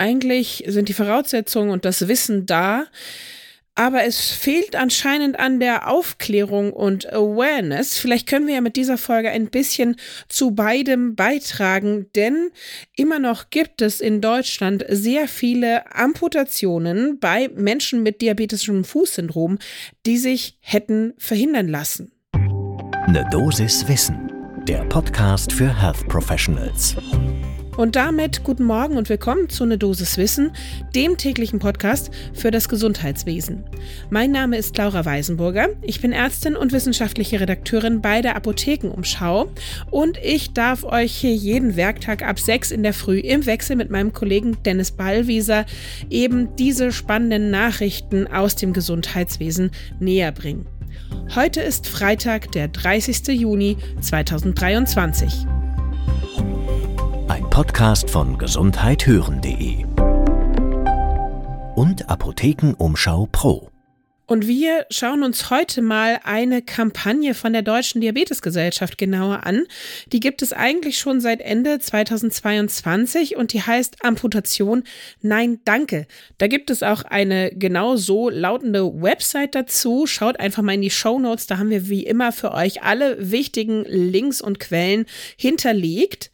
eigentlich sind die Voraussetzungen und das Wissen da, aber es fehlt anscheinend an der Aufklärung und Awareness. Vielleicht können wir ja mit dieser Folge ein bisschen zu beidem beitragen, denn immer noch gibt es in Deutschland sehr viele Amputationen bei Menschen mit diabetischem Fußsyndrom, die sich hätten verhindern lassen. Eine Dosis Wissen, der Podcast für Health Professionals. Und damit guten Morgen und willkommen zu Ne Dosis Wissen, dem täglichen Podcast für das Gesundheitswesen. Mein Name ist Laura Weisenburger. Ich bin Ärztin und wissenschaftliche Redakteurin bei der Apothekenumschau und ich darf euch hier jeden Werktag ab 6 in der Früh im Wechsel mit meinem Kollegen Dennis Ballwieser eben diese spannenden Nachrichten aus dem Gesundheitswesen näher bringen. Heute ist Freitag, der 30. Juni 2023. Podcast von gesundheithören.de und Apothekenumschau Pro. Und wir schauen uns heute mal eine Kampagne von der Deutschen Diabetesgesellschaft genauer an. Die gibt es eigentlich schon seit Ende 2022 und die heißt Amputation Nein Danke. Da gibt es auch eine genau so lautende Website dazu. Schaut einfach mal in die Show Notes. Da haben wir wie immer für euch alle wichtigen Links und Quellen hinterlegt.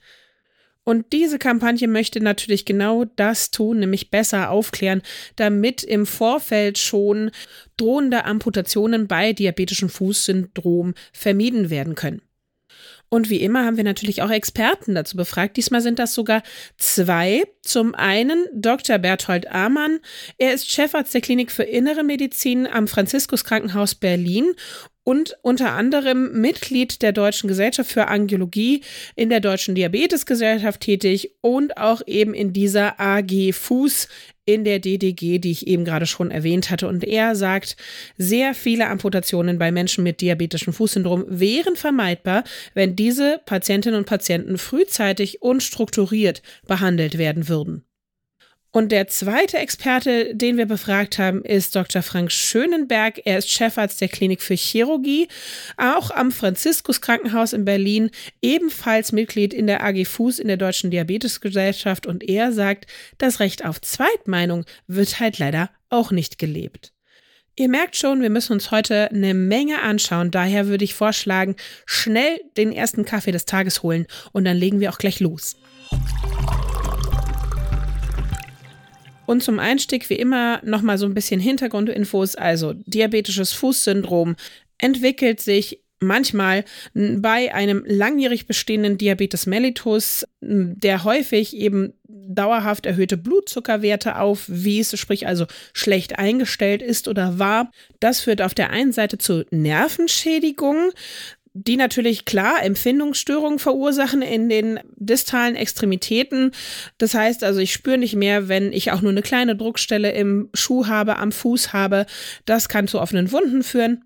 Und diese Kampagne möchte natürlich genau das tun, nämlich besser aufklären, damit im Vorfeld schon drohende Amputationen bei diabetischem Fußsyndrom vermieden werden können. Und wie immer haben wir natürlich auch Experten dazu befragt. Diesmal sind das sogar zwei. Zum einen Dr. Berthold Amann. Er ist Chefarzt der Klinik für Innere Medizin am Franziskus Krankenhaus Berlin und unter anderem Mitglied der Deutschen Gesellschaft für Angiologie, in der Deutschen Diabetesgesellschaft tätig und auch eben in dieser AG Fuß in der DDG, die ich eben gerade schon erwähnt hatte. Und er sagt, sehr viele Amputationen bei Menschen mit diabetischem Fußsyndrom wären vermeidbar, wenn diese Patientinnen und Patienten frühzeitig und strukturiert behandelt werden würden. Und der zweite Experte, den wir befragt haben, ist Dr. Frank Schönenberg. Er ist Chefarzt der Klinik für Chirurgie, auch am Franziskus Krankenhaus in Berlin, ebenfalls Mitglied in der AG Fuß in der Deutschen Diabetesgesellschaft. Und er sagt, das Recht auf Zweitmeinung wird halt leider auch nicht gelebt. Ihr merkt schon, wir müssen uns heute eine Menge anschauen. Daher würde ich vorschlagen, schnell den ersten Kaffee des Tages holen und dann legen wir auch gleich los. Und zum Einstieg wie immer nochmal so ein bisschen Hintergrundinfos. Also diabetisches Fußsyndrom entwickelt sich manchmal bei einem langjährig bestehenden Diabetes mellitus, der häufig eben dauerhaft erhöhte Blutzuckerwerte aufwies, sprich also schlecht eingestellt ist oder war. Das führt auf der einen Seite zu Nervenschädigungen, die natürlich klar Empfindungsstörungen verursachen in den distalen Extremitäten. Das heißt also, ich spüre nicht mehr, wenn ich auch nur eine kleine Druckstelle im Schuh habe, am Fuß habe. Das kann zu offenen Wunden führen.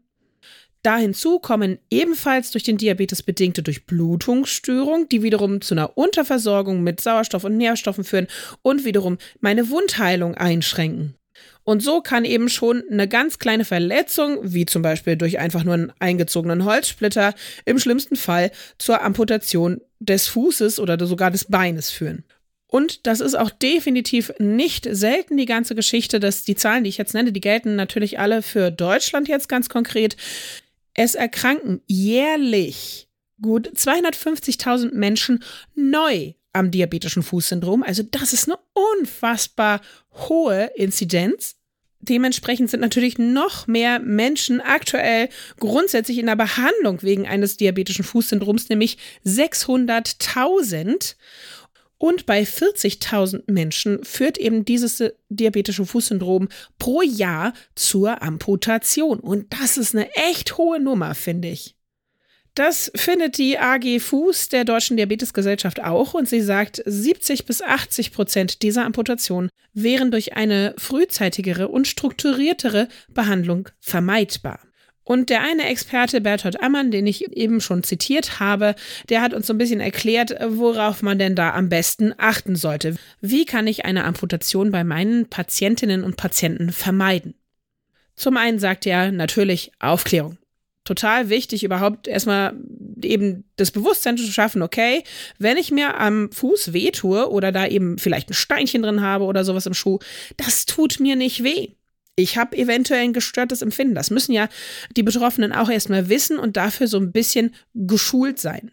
Da hinzu kommen ebenfalls durch den Diabetes bedingte Durchblutungsstörungen, die wiederum zu einer Unterversorgung mit Sauerstoff und Nährstoffen führen und wiederum meine Wundheilung einschränken. Und so kann eben schon eine ganz kleine Verletzung, wie zum Beispiel durch einfach nur einen eingezogenen Holzsplitter, im schlimmsten Fall zur Amputation des Fußes oder sogar des Beines führen. Und das ist auch definitiv nicht selten die ganze Geschichte, dass die Zahlen, die ich jetzt nenne, die gelten natürlich alle für Deutschland jetzt ganz konkret. Es erkranken jährlich gut 250.000 Menschen neu am diabetischen Fußsyndrom. Also das ist eine unfassbar hohe Inzidenz. Dementsprechend sind natürlich noch mehr Menschen aktuell grundsätzlich in der Behandlung wegen eines diabetischen Fußsyndroms, nämlich 600.000. Und bei 40.000 Menschen führt eben dieses diabetische Fußsyndrom pro Jahr zur Amputation. Und das ist eine echt hohe Nummer, finde ich. Das findet die AG Fuß der Deutschen Diabetesgesellschaft auch und sie sagt, 70 bis 80 Prozent dieser Amputationen wären durch eine frühzeitigere und strukturiertere Behandlung vermeidbar. Und der eine Experte, Bertolt Ammann, den ich eben schon zitiert habe, der hat uns so ein bisschen erklärt, worauf man denn da am besten achten sollte. Wie kann ich eine Amputation bei meinen Patientinnen und Patienten vermeiden? Zum einen sagt er natürlich Aufklärung total wichtig, überhaupt erstmal eben das Bewusstsein zu schaffen, okay, wenn ich mir am Fuß wehtue oder da eben vielleicht ein Steinchen drin habe oder sowas im Schuh, das tut mir nicht weh. Ich habe eventuell ein gestörtes Empfinden. Das müssen ja die Betroffenen auch erstmal wissen und dafür so ein bisschen geschult sein.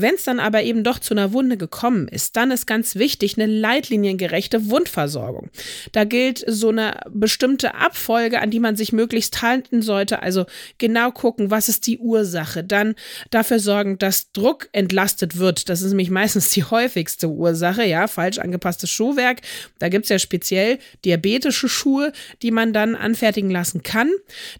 Wenn es dann aber eben doch zu einer Wunde gekommen ist, dann ist ganz wichtig eine leitliniengerechte Wundversorgung. Da gilt so eine bestimmte Abfolge, an die man sich möglichst halten sollte. Also genau gucken, was ist die Ursache. Dann dafür sorgen, dass Druck entlastet wird. Das ist nämlich meistens die häufigste Ursache, ja, falsch angepasstes Schuhwerk. Da gibt es ja speziell diabetische Schuhe, die man dann anfertigen lassen kann.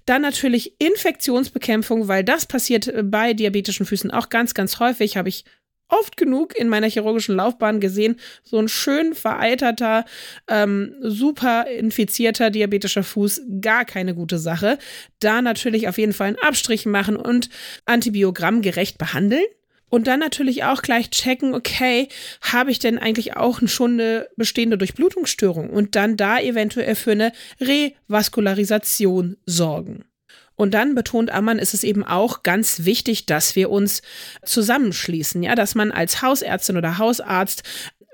Dann natürlich Infektionsbekämpfung, weil das passiert bei diabetischen Füßen auch ganz, ganz häufig. Habe habe ich oft genug in meiner chirurgischen Laufbahn gesehen. So ein schön vereiterter, ähm, super infizierter diabetischer Fuß, gar keine gute Sache. Da natürlich auf jeden Fall einen Abstrich machen und Antibiogramm gerecht behandeln. Und dann natürlich auch gleich checken, okay, habe ich denn eigentlich auch schon eine bestehende Durchblutungsstörung? Und dann da eventuell für eine Revaskularisation sorgen. Und dann betont Ammann, ist es eben auch ganz wichtig, dass wir uns zusammenschließen, ja, dass man als Hausärztin oder Hausarzt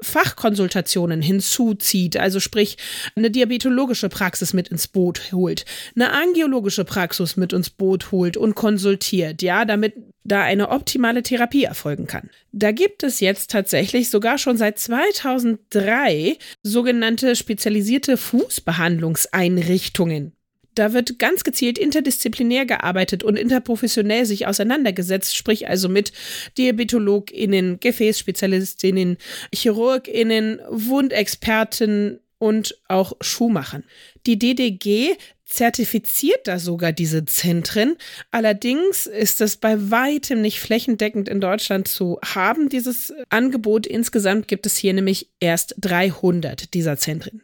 Fachkonsultationen hinzuzieht, also sprich eine diabetologische Praxis mit ins Boot holt, eine angiologische Praxis mit ins Boot holt und konsultiert, ja, damit da eine optimale Therapie erfolgen kann. Da gibt es jetzt tatsächlich sogar schon seit 2003 sogenannte spezialisierte Fußbehandlungseinrichtungen. Da wird ganz gezielt interdisziplinär gearbeitet und interprofessionell sich auseinandergesetzt, sprich also mit DiabetologInnen, Gefäßspezialistinnen, ChirurgInnen, Wundexperten und auch Schuhmachern. Die DDG zertifiziert da sogar diese Zentren. Allerdings ist es bei weitem nicht flächendeckend in Deutschland zu haben, dieses Angebot. Insgesamt gibt es hier nämlich erst 300 dieser Zentren.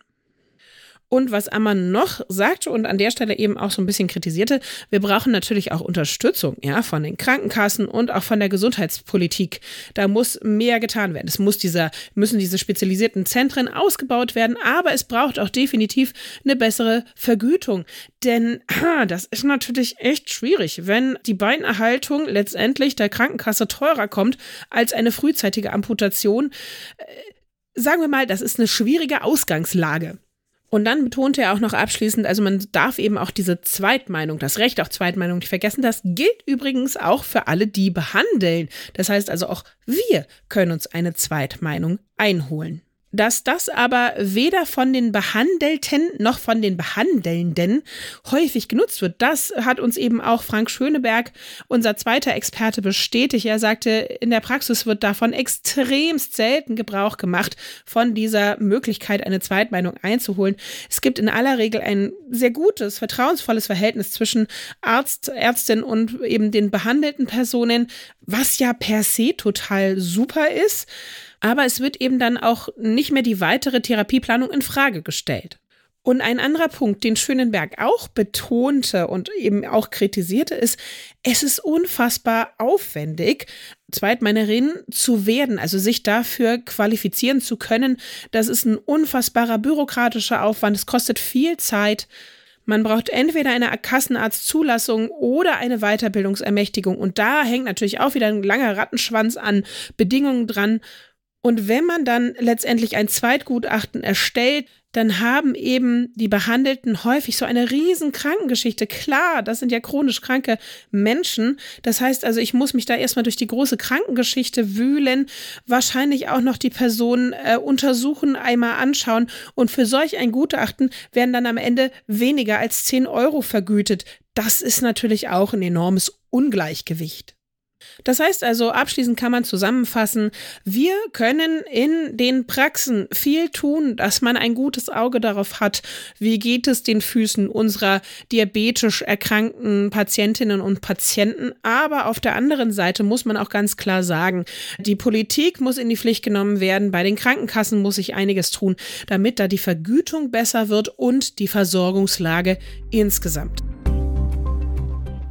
Und was Ammann noch sagte und an der Stelle eben auch so ein bisschen kritisierte, wir brauchen natürlich auch Unterstützung, ja, von den Krankenkassen und auch von der Gesundheitspolitik. Da muss mehr getan werden. Es muss dieser, müssen diese spezialisierten Zentren ausgebaut werden, aber es braucht auch definitiv eine bessere Vergütung. Denn ah, das ist natürlich echt schwierig, wenn die Beinerhaltung letztendlich der Krankenkasse teurer kommt als eine frühzeitige Amputation. Äh, sagen wir mal, das ist eine schwierige Ausgangslage. Und dann betonte er auch noch abschließend, also man darf eben auch diese Zweitmeinung, das Recht auf Zweitmeinung nicht vergessen. Das gilt übrigens auch für alle, die behandeln. Das heißt also auch wir können uns eine Zweitmeinung einholen. Dass das aber weder von den Behandelten noch von den Behandelnden häufig genutzt wird, das hat uns eben auch Frank Schöneberg, unser zweiter Experte, bestätigt. Er sagte, in der Praxis wird davon extremst selten Gebrauch gemacht, von dieser Möglichkeit, eine Zweitmeinung einzuholen. Es gibt in aller Regel ein sehr gutes, vertrauensvolles Verhältnis zwischen Arzt, Ärztin und eben den behandelten Personen, was ja per se total super ist aber es wird eben dann auch nicht mehr die weitere Therapieplanung in Frage gestellt. Und ein anderer Punkt, den Schönenberg auch betonte und eben auch kritisierte, ist, es ist unfassbar aufwendig, Zweitmännerin zu werden, also sich dafür qualifizieren zu können. Das ist ein unfassbarer bürokratischer Aufwand. Es kostet viel Zeit. Man braucht entweder eine Kassenarztzulassung oder eine Weiterbildungsermächtigung. Und da hängt natürlich auch wieder ein langer Rattenschwanz an Bedingungen dran. Und wenn man dann letztendlich ein Zweitgutachten erstellt, dann haben eben die Behandelten häufig so eine riesen Krankengeschichte. Klar, das sind ja chronisch kranke Menschen. Das heißt also, ich muss mich da erstmal durch die große Krankengeschichte wühlen, wahrscheinlich auch noch die Person äh, untersuchen, einmal anschauen. Und für solch ein Gutachten werden dann am Ende weniger als 10 Euro vergütet. Das ist natürlich auch ein enormes Ungleichgewicht. Das heißt also, abschließend kann man zusammenfassen, wir können in den Praxen viel tun, dass man ein gutes Auge darauf hat, wie geht es den Füßen unserer diabetisch erkrankten Patientinnen und Patienten. Aber auf der anderen Seite muss man auch ganz klar sagen, die Politik muss in die Pflicht genommen werden, bei den Krankenkassen muss sich einiges tun, damit da die Vergütung besser wird und die Versorgungslage insgesamt.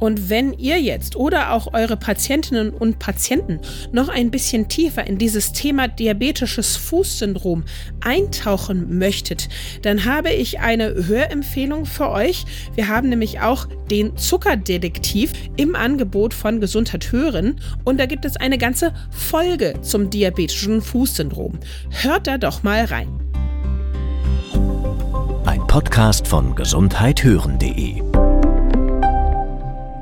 Und wenn ihr jetzt oder auch eure Patientinnen und Patienten noch ein bisschen tiefer in dieses Thema diabetisches Fußsyndrom eintauchen möchtet, dann habe ich eine Hörempfehlung für euch. Wir haben nämlich auch den Zuckerdetektiv im Angebot von Gesundheit hören und da gibt es eine ganze Folge zum diabetischen Fußsyndrom. Hört da doch mal rein. Ein Podcast von gesundheithören.de